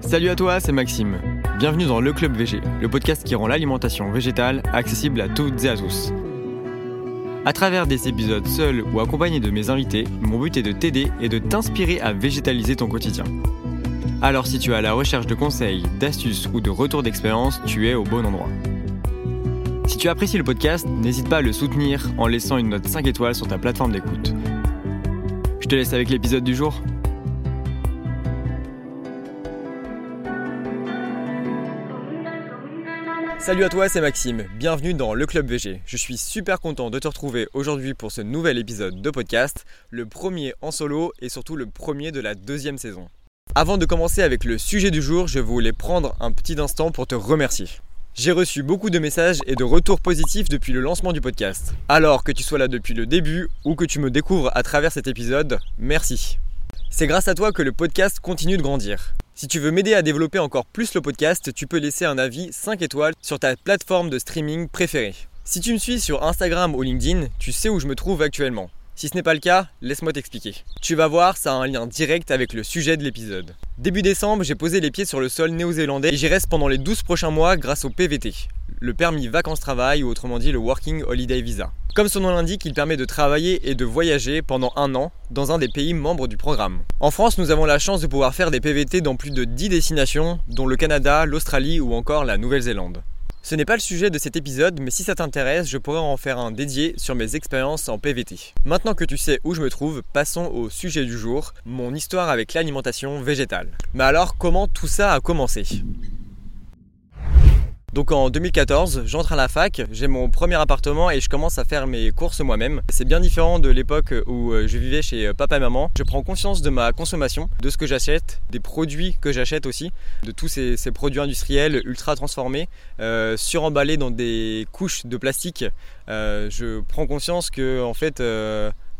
Salut à toi, c'est Maxime. Bienvenue dans Le Club VG, le podcast qui rend l'alimentation végétale accessible à toutes et à tous. À travers des épisodes seuls ou accompagnés de mes invités, mon but est de t'aider et de t'inspirer à végétaliser ton quotidien. Alors si tu es à la recherche de conseils, d'astuces ou de retours d'expérience, tu es au bon endroit. Si tu apprécies le podcast, n'hésite pas à le soutenir en laissant une note 5 étoiles sur ta plateforme d'écoute. Je te laisse avec l'épisode du jour. Salut à toi, c'est Maxime. Bienvenue dans le Club VG. Je suis super content de te retrouver aujourd'hui pour ce nouvel épisode de podcast, le premier en solo et surtout le premier de la deuxième saison. Avant de commencer avec le sujet du jour, je voulais prendre un petit instant pour te remercier. J'ai reçu beaucoup de messages et de retours positifs depuis le lancement du podcast. Alors que tu sois là depuis le début ou que tu me découvres à travers cet épisode, merci. C'est grâce à toi que le podcast continue de grandir. Si tu veux m'aider à développer encore plus le podcast, tu peux laisser un avis 5 étoiles sur ta plateforme de streaming préférée. Si tu me suis sur Instagram ou LinkedIn, tu sais où je me trouve actuellement. Si ce n'est pas le cas, laisse-moi t'expliquer. Tu vas voir, ça a un lien direct avec le sujet de l'épisode. Début décembre, j'ai posé les pieds sur le sol néo-zélandais et j'y reste pendant les 12 prochains mois grâce au PVT, le permis vacances-travail ou autrement dit le Working Holiday Visa. Comme son nom l'indique, il permet de travailler et de voyager pendant un an dans un des pays membres du programme. En France, nous avons la chance de pouvoir faire des PVT dans plus de 10 destinations, dont le Canada, l'Australie ou encore la Nouvelle-Zélande. Ce n'est pas le sujet de cet épisode, mais si ça t'intéresse, je pourrais en faire un dédié sur mes expériences en PVT. Maintenant que tu sais où je me trouve, passons au sujet du jour, mon histoire avec l'alimentation végétale. Mais alors, comment tout ça a commencé? Donc en 2014, j'entre à la fac, j'ai mon premier appartement et je commence à faire mes courses moi-même. C'est bien différent de l'époque où euh, je vivais chez euh, papa et maman. Je prends conscience de ma consommation, de ce que j'achète, des produits que j'achète aussi, de tous ces, produits industriels ultra transformés, euh, suremballés dans des couches de plastique. je prends conscience que en fait,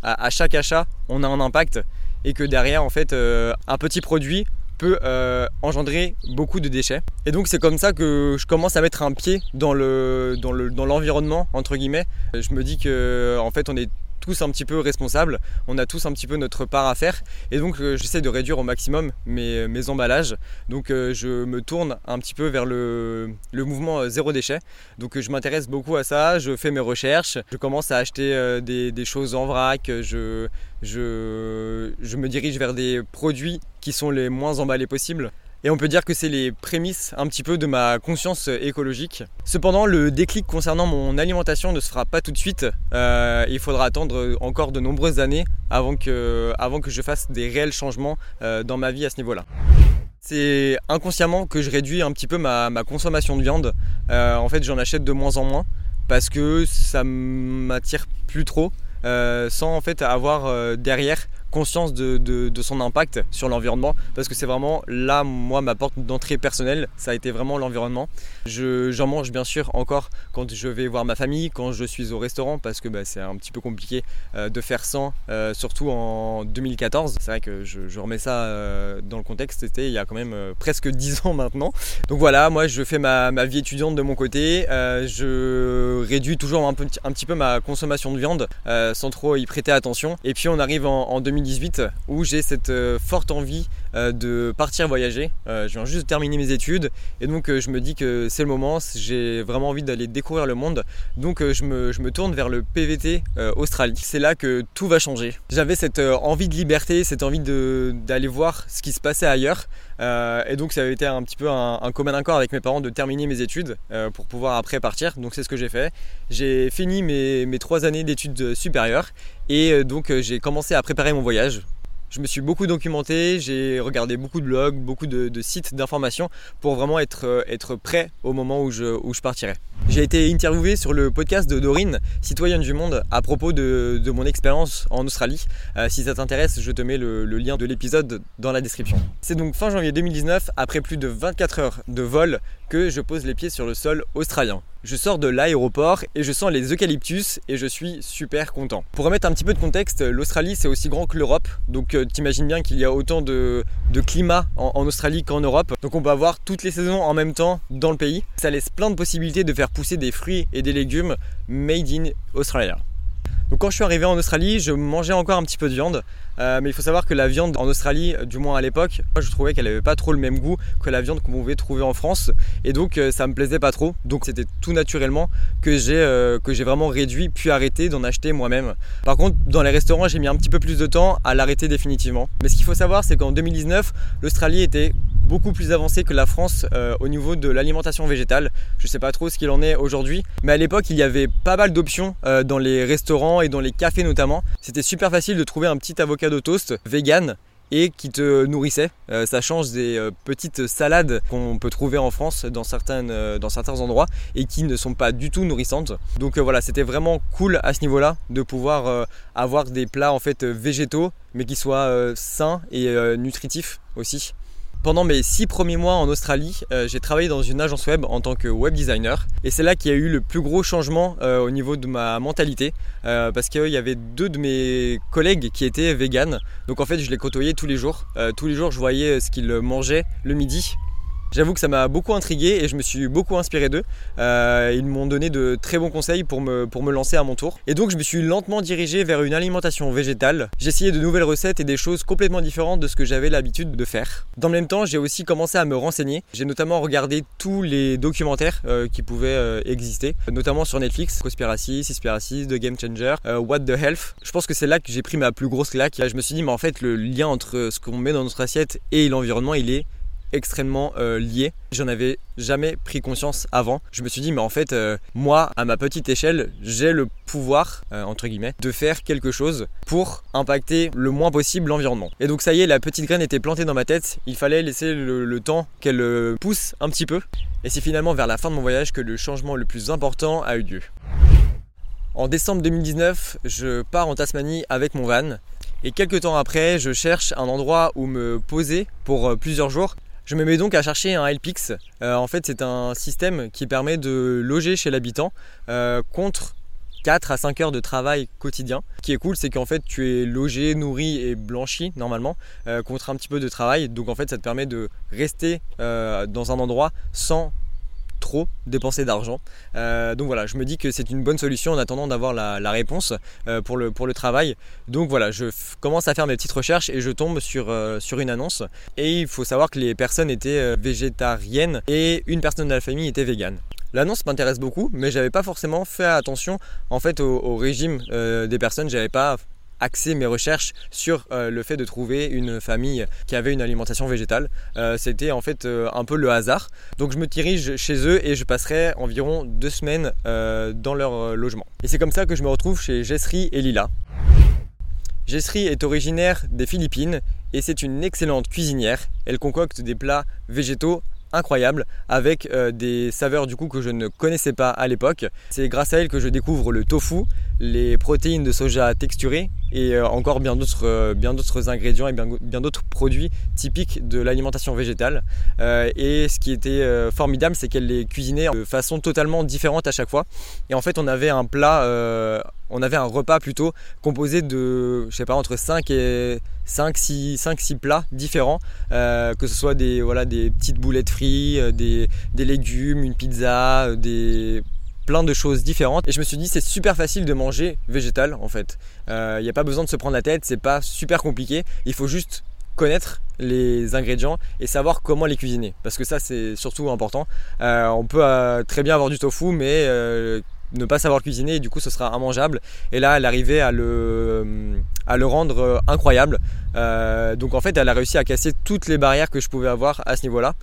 à, chaque achat, on a un impact et que derrière, en fait, un petit produit euh, engendrer beaucoup de déchets. Et donc c'est comme ça que je commence à mettre un pied dans le dans le dans l'environnement entre guillemets. Je me dis que en fait on est tous un petit peu responsables, on a tous un petit peu notre part à faire et donc euh, j'essaie de réduire au maximum mes, emballages. Donc euh, je me tourne un petit peu vers le, mouvement zéro déchet. Donc je m'intéresse beaucoup à ça, je fais mes recherches, je commence à acheter des, choses en vrac, je, je, je me dirige vers des produits qui sont les moins emballés possibles. Et on peut dire que c'est les prémices un petit peu de ma conscience écologique. Cependant, le déclic concernant mon alimentation ne se fera pas tout de suite. Euh, il faudra attendre encore de nombreuses années avant que, avant que je fasse des réels changements euh, dans ma vie à ce niveau-là. C'est inconsciemment que je réduis un petit peu ma, consommation de viande. Euh, en fait, j'en achète de moins en moins parce que ça m'attire plus trop. sans en fait avoir derrière conscience de, son impact sur l'environnement parce que c'est vraiment là moi ma porte d'entrée personnelle. Ça a été vraiment l'environnement. J'en mange bien sûr encore quand je vais voir ma famille quand je suis au restaurant parce que bah, c'est un petit peu compliqué euh, de faire sans euh, surtout en 2014 c'est vrai que je, remets ça euh, dans le contexte. C'était il y a quand même presque 10 ans maintenant. Donc voilà moi je fais ma, vie étudiante de mon côté. Je réduis toujours un, un, petit peu ma consommation de viande sans trop y prêter attention. Et puis on arrive en, en 2018 où j'ai cette euh, forte envie de partir voyager. Euh, je viens juste de terminer mes études et donc je me dis que c'est le moment, j'ai vraiment envie d'aller découvrir le monde. Donc je me, je, me, tourne vers le PVT Australie. C'est là que tout va changer. J'avais cette envie de liberté, cette envie d'aller voir ce qui se passait ailleurs. et donc ça avait été un petit peu un, commun accord avec mes parents de terminer mes études pour pouvoir après partir. Donc c'est ce que j'ai fait. J'ai fini mes, mes trois années d'études supérieures et donc j'ai commencé à préparer mon voyage je me suis beaucoup documenté, j'ai regardé beaucoup de blogs, beaucoup de, sites d'information pour vraiment être, euh, être prêt au moment où je, où je partirai. J'ai été interviewé sur le podcast de Dorine, citoyenne du monde, à propos de, mon expérience en Australie. Euh, si ça t'intéresse, je te mets le, le lien de l'épisode dans la description. C'est donc fin janvier 2019, après plus de 24 heures de vol, que je pose les pieds sur le sol australien. Je sors de l'aéroport et je sens les eucalyptus et je suis super content. Pour remettre un petit peu de contexte, l'Australie c'est aussi grand que l'Europe, donc euh, t'imagines bien qu'il y a autant de, climat en, en Australie qu'en Europe. Donc on peut avoir toutes les saisons en même temps dans le pays. Ça laisse plein de possibilités de faire pousser des fruits et des légumes made in Australia. Donc quand je suis arrivé en Australie, je mangeais encore un petit peu de viande, euh, mais il faut savoir que la viande en Australie, du moins à l'époque, je trouvais qu'elle avait pas trop le même goût que la viande qu'on pouvait trouver en France, et donc euh, ça me plaisait pas trop. Donc c'était tout naturellement que j'ai euh, que j'ai vraiment réduit puis arrêté d'en acheter moi-même. Par contre, dans les restaurants, j'ai mis un petit peu plus de temps à l'arrêter définitivement. Mais ce qu'il faut savoir, c'est qu'en 2019, l'Australie était beaucoup plus avancé que la France euh, au niveau de l'alimentation végétale. Je ne sais pas trop ce qu'il en est aujourd'hui, mais à l'époque il y avait pas mal d'options euh, dans les restaurants et dans les cafés notamment. C'était super facile de trouver un petit avocado toast vegan et qui te nourrissait. Euh, ça change des petites salades qu'on peut trouver en France dans, dans certains endroits et qui ne sont pas du tout nourrissantes. Donc voilà, c'était vraiment cool à ce niveau-là de pouvoir avoir des plats en fait végétaux mais qui soient sains et nutritifs aussi. Pendant mes six premiers mois en Australie, euh, j'ai travaillé dans une agence web en tant que web designer. Et c'est là qu'il y a eu le plus gros changement euh, au niveau de ma mentalité. Euh, parce qu'il y avait deux de mes collègues qui étaient véganes. Donc en fait, je les côtoyais tous les jours. tous les jours, je voyais ce qu'ils mangeaient le midi. J'avoue que ça m'a beaucoup intrigué et je me suis beaucoup inspiré d'eux. Euh, ils m'ont donné de très bons conseils pour me, pour me lancer à mon tour. Et donc je me suis lentement dirigé vers une alimentation végétale. J'ai essayé de nouvelles recettes et des choses complètement différentes de ce que j'avais l'habitude de faire. Dans le même temps, j'ai aussi commencé à me renseigner. J'ai notamment regardé tous les documentaires euh, qui pouvaient euh, exister, notamment sur Netflix, Conspiracy, Seaspiracy, The Game Changer, What the Health. Je pense que c'est là que j'ai pris ma plus grosse claque. Je me suis dit, mais en fait, le lien entre ce qu'on met dans notre assiette et l'environnement, il est extrêmement euh, lié. J'en avais jamais pris conscience avant. Je me suis dit, mais en fait, euh, moi, à ma petite échelle, j'ai le pouvoir, euh, entre guillemets, de faire quelque chose pour impacter le moins possible l'environnement. Et donc, ça y est, la petite graine était plantée dans ma tête. Il fallait laisser le, temps qu'elle pousse un petit peu. Et c'est finalement vers la fin de mon voyage que le changement le plus important a eu lieu. En décembre 2019, je pars en Tasmanie avec mon van. Et quelques temps après, je cherche un endroit où me poser pour plusieurs jours. Je me mets donc à chercher un LPX. Euh, en fait, c'est un système qui permet de loger chez l'habitant euh, contre 4 à 5 heures de travail quotidien. Ce qui est cool, c'est qu'en fait, tu es logé, nourri et blanchi normalement euh, contre un petit peu de travail. Donc en fait, ça te permet de rester dans un endroit sans trop dépenser d'argent. Euh, donc voilà, je me dis que c'est une bonne solution en attendant d'avoir la, réponse euh, pour, le, pour le travail. Donc voilà, je commence à faire mes petites recherches et je tombe sur, euh, sur une annonce. Et il faut savoir que les personnes étaient végétariennes et une personne de la famille était végane. L'annonce m'intéresse beaucoup, mais j'avais pas forcément fait attention en fait au, au régime des personnes. J'avais pas axé mes recherches sur euh, le fait de trouver une famille qui avait une alimentation végétale. Euh, c'était en fait euh, un peu le hasard. Donc je me dirige chez eux et je passerai environ deux semaines dans leur logement. Et c'est comme ça que je me retrouve chez Jessery et Lila. Jessery est originaire des Philippines et c'est une excellente cuisinière. Elle concocte des plats végétaux incroyables avec des saveurs du coup que je ne connaissais pas à l'époque. C'est grâce à elle que je découvre le tofu, les protéines de soja texturées et euh, encore bien d'autres euh, bien d'autres ingrédients et bien, d'autres produits typiques de l'alimentation végétale. Euh, et ce qui était formidable, c'est qu'elle les cuisinait de façon totalement différente à chaque fois. Et en fait, on avait un plat, on avait un repas plutôt composé de, je sais pas, entre 5 et 5 6, 5, 6 plats différents, que ce soit des, voilà, des petites boulettes frites, des, des légumes, une pizza, des plein de choses différentes et je me suis dit c'est super facile de manger végétal en fait. Il euh, n'y a pas besoin de se prendre la tête, c'est pas super compliqué, il faut juste connaître les ingrédients et savoir comment les cuisiner parce que ça c'est surtout important. Euh, on peut euh, très bien avoir du tofu mais ne pas savoir cuisiner et du coup ce sera immangeable et là elle arrivait à le, à le rendre incroyable donc en fait elle a réussi à casser toutes les barrières que je pouvais avoir à ce niveau là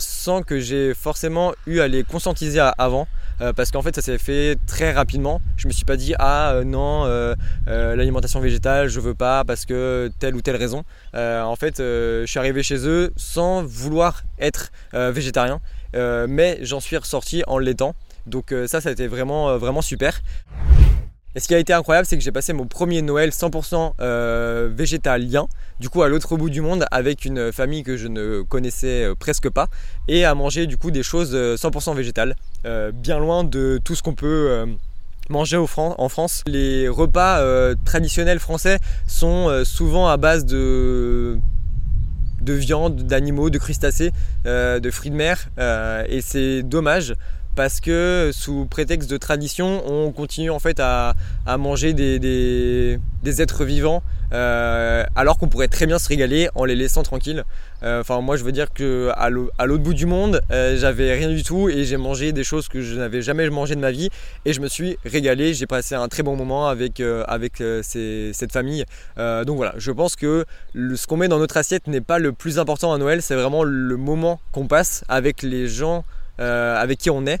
sans que j'ai forcément eu à les conscientiser avant euh, parce qu'en fait ça s'est fait très rapidement. Je me suis pas dit ah euh, non euh, l'alimentation végétale je veux pas parce que telle ou telle raison. en fait je suis arrivé chez eux sans vouloir être végétarien, mais j'en suis ressorti en l'étant. Donc ça ça a été vraiment vraiment super. Et ce qui a été incroyable, c'est que j'ai passé mon premier Noël 100% euh, végétalien, du coup à l'autre bout du monde, avec une famille que je ne connaissais euh, presque pas, et à manger du coup des choses 100% euh, végétales, bien loin de tout ce qu'on peut manger en France. Les repas traditionnels français sont souvent à base de de viande, d'animaux, de crustacés, de fruits de mer, et c'est dommage parce que sous prétexte de tradition, on continue en fait à, manger des, êtres vivants euh, alors qu'on pourrait très bien se régaler en les laissant tranquilles. Euh, enfin, moi, je veux dire que à l'autre bout du monde, euh, j'avais rien du tout et j'ai mangé des choses que je n'avais jamais mangé de ma vie et je me suis régalé. J'ai passé un très bon moment avec cette famille. donc voilà, je pense que ce qu'on met dans notre assiette n'est pas le plus important à Noël. C'est vraiment le moment qu'on passe avec les gens avec qui on est.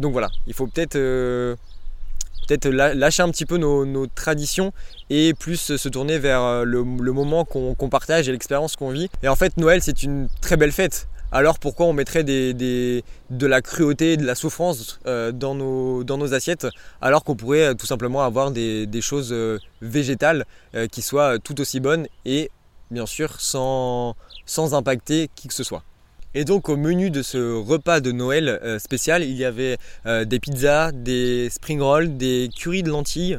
donc voilà, il faut peut-être peut-être lâcher un petit peu nos, traditions et plus se tourner vers euh, le, moment qu'on partage et l'expérience qu'on vit. Et en fait, Noël, c'est une très belle fête. Alors pourquoi on mettrait de la cruauté, de la souffrance euh, dans, nos, assiettes alors qu'on pourrait euh, tout simplement avoir des, choses végétales qui soient tout aussi bonnes et bien sûr sans impacter qui que ce soit. Et donc au menu de ce repas de Noël euh, spécial, il y avait euh, des pizzas, des spring rolls, des currys de lentilles,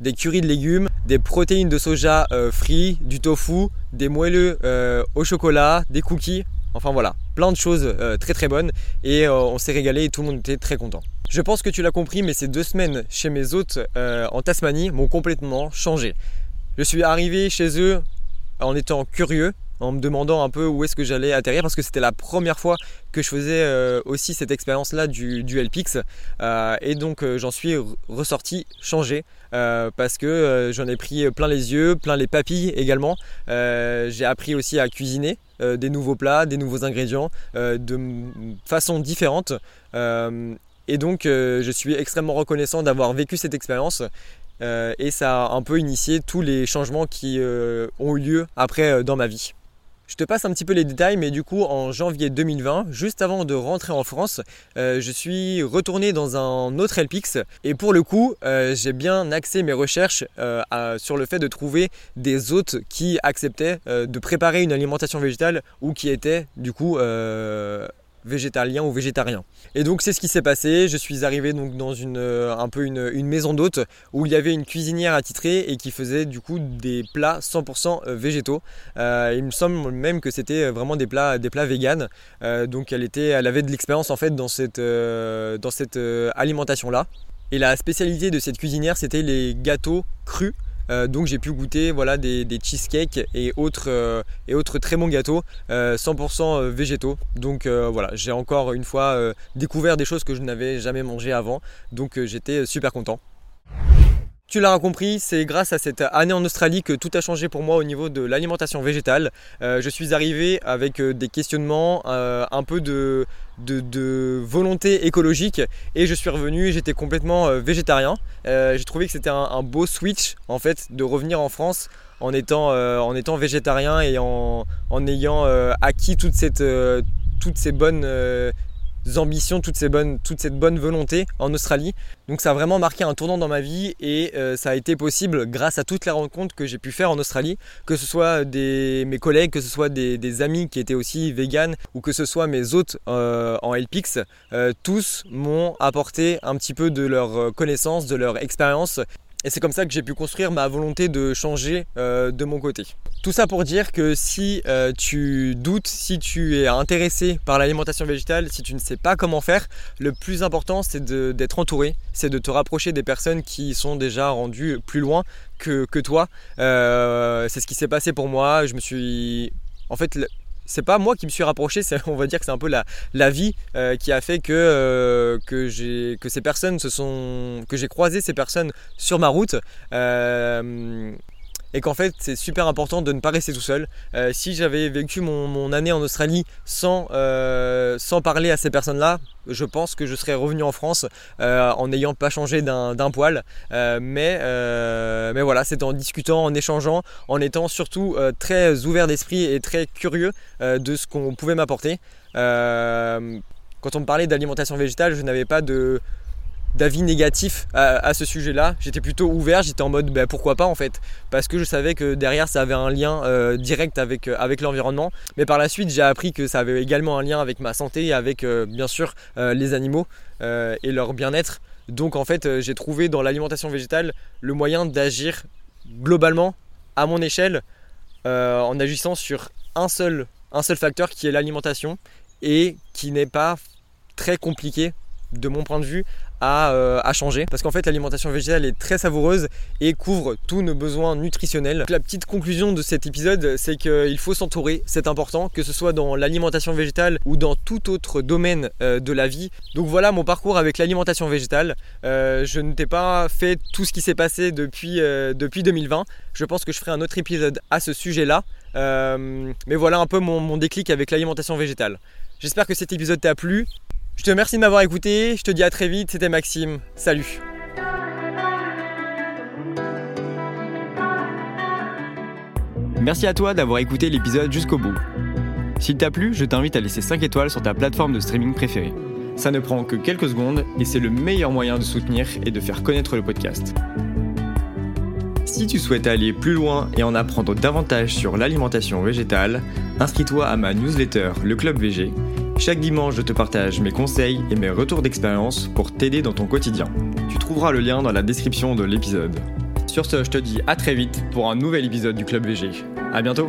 des currys de légumes, des protéines de soja euh, frits, du tofu, des moelleux au chocolat, des cookies. Enfin voilà, plein de choses très très bonnes et on s'est régalé et tout le monde était très content. Je pense que tu l'as compris, mais ces deux semaines chez mes hôtes en Tasmanie m'ont complètement changé. Je suis arrivé chez eux en étant curieux, en me demandant un peu où est-ce que j'allais atterrir parce que c'était la première fois que je faisais euh, aussi cette expérience là du, du LPX euh, et donc euh, j'en suis ressorti changé parce que j'en ai pris plein les yeux, plein les papilles également. j'ai appris aussi à cuisiner des nouveaux plats, des nouveaux ingrédients de façon différente. et donc je suis extrêmement reconnaissant d'avoir vécu cette expérience et ça a un peu initié tous les changements qui ont eu lieu après dans ma vie. Je te passe un petit peu les détails, mais du coup, en janvier 2020, juste avant de rentrer en France, euh, je suis retourné dans un autre LPX et pour le coup, euh, j'ai bien axé mes recherches euh, sur le fait de trouver des hôtes qui acceptaient de préparer une alimentation végétale ou qui étaient du coup végétalien ou végétarien. Et donc c'est ce qui s'est passé. Je suis arrivé donc dans une, euh, un peu une, maison d'hôte où il y avait une cuisinière attitrée et qui faisait du coup des plats 100% euh, végétaux. Euh, il me semble même que c'était vraiment des plats, des plats véganes. donc elle, était, elle avait de l'expérience en fait dans cette, dans cette alimentation là. Et la spécialité de cette cuisinière c'était les gâteaux crus. Euh, donc j'ai pu goûter voilà, des, cheesecakes et autres, euh, et autres très bons gâteaux 100% euh, végétaux. Donc voilà, j'ai encore une fois découvert des choses que je n'avais jamais mangées avant. Donc j'étais super content. Tu l'auras compris, c'est grâce à cette année en Australie que tout a changé pour moi au niveau de l'alimentation végétale. Euh, je suis arrivé avec euh, des questionnements, euh, un peu de, volonté écologique et je suis revenu, j'étais complètement végétarien. J'ai trouvé que c'était un, beau switch en fait de revenir en France en étant, en étant végétarien et en, ayant acquis toutes ces bonnes ambitions, toute, ces bonnes, cette bonne volonté en Australie. Donc ça a vraiment marqué un tournant dans ma vie et euh, ça a été possible grâce à toutes les rencontres que j'ai pu faire en Australie, que ce soit des, mes collègues, que ce soit des, amis qui étaient aussi véganes ou que ce soit mes hôtes euh, en LPX, euh, tous m'ont apporté un petit peu de leur connaissance, de leur expérience et c'est comme ça que j'ai pu construire ma volonté de changer euh, de mon côté. Tout ça pour dire que si euh, tu doutes, si tu es intéressé par l'alimentation végétale, si tu ne sais pas comment faire, le plus important c'est d'être entouré, c'est de te rapprocher des personnes qui sont déjà rendues plus loin que, toi. Euh, c'est ce qui s'est passé pour moi. Je me suis... En fait, c'est pas moi qui me suis rapproché, on va dire que c'est un peu la, la vie euh, qui a fait que, euh, j'ai, ces personnes se sont. que j'ai croisé ces personnes sur ma route. Euh, et qu'en fait c'est super important de ne pas rester tout seul. si j'avais vécu mon, année en Australie sans, sans parler à ces personnes-là, je pense que je serais revenu en France en n'ayant pas changé d'un poil. mais, mais voilà, c'est en discutant, en échangeant, en étant surtout très ouvert d'esprit et très curieux de ce qu'on pouvait m'apporter. quand on me parlait d'alimentation végétale, je n'avais pas de d'avis négatif à, ce sujet-là. J'étais plutôt ouvert, j'étais en mode ben, pourquoi pas en fait, parce que je savais que derrière ça avait un lien euh, direct avec, euh, avec l'environnement. Mais par la suite, j'ai appris que ça avait également un lien avec ma santé et avec euh, bien sûr les animaux et leur bien-être. Donc en fait, j'ai trouvé dans l'alimentation végétale le moyen d'agir globalement à mon échelle en agissant sur un seul facteur qui est l'alimentation et qui n'est pas très compliqué de mon point de vue, à, changer. Parce qu'en fait, l'alimentation végétale est très savoureuse et couvre tous nos besoins nutritionnels. la petite conclusion de cet épisode, c'est qu'il faut s'entourer, c'est important, que ce soit dans l'alimentation végétale ou dans tout autre domaine de la vie. Donc voilà mon parcours avec l'alimentation végétale. je ne t'ai pas fait tout ce qui s'est passé depuis, depuis 2020. Je pense que je ferai un autre épisode à ce sujet-là. mais voilà un peu mon déclic avec l'alimentation végétale. J'espère que cet épisode t'a plu. Je te remercie de m'avoir écouté, je te dis à très vite, c'était Maxime, salut Merci à toi d'avoir écouté l'épisode jusqu'au bout. S'il t'a plu, je t'invite à laisser 5 étoiles sur ta plateforme de streaming préférée. Ça ne prend que quelques secondes et c'est le meilleur moyen de soutenir et de faire connaître le podcast. Si tu souhaites aller plus loin et en apprendre davantage sur l'alimentation végétale, inscris-toi à ma newsletter Le Club VG chaque dimanche, je te partage mes conseils et mes retours d'expérience pour t'aider dans ton quotidien. Tu trouveras le lien dans la description de l'épisode. Sur ce, je te dis à très vite pour un nouvel épisode du Club VG. A bientôt